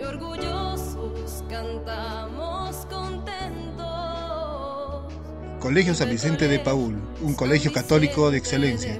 Y orgullosos cantamos contentos. Colegio San Vicente de Paul, un colegio católico de excelencia.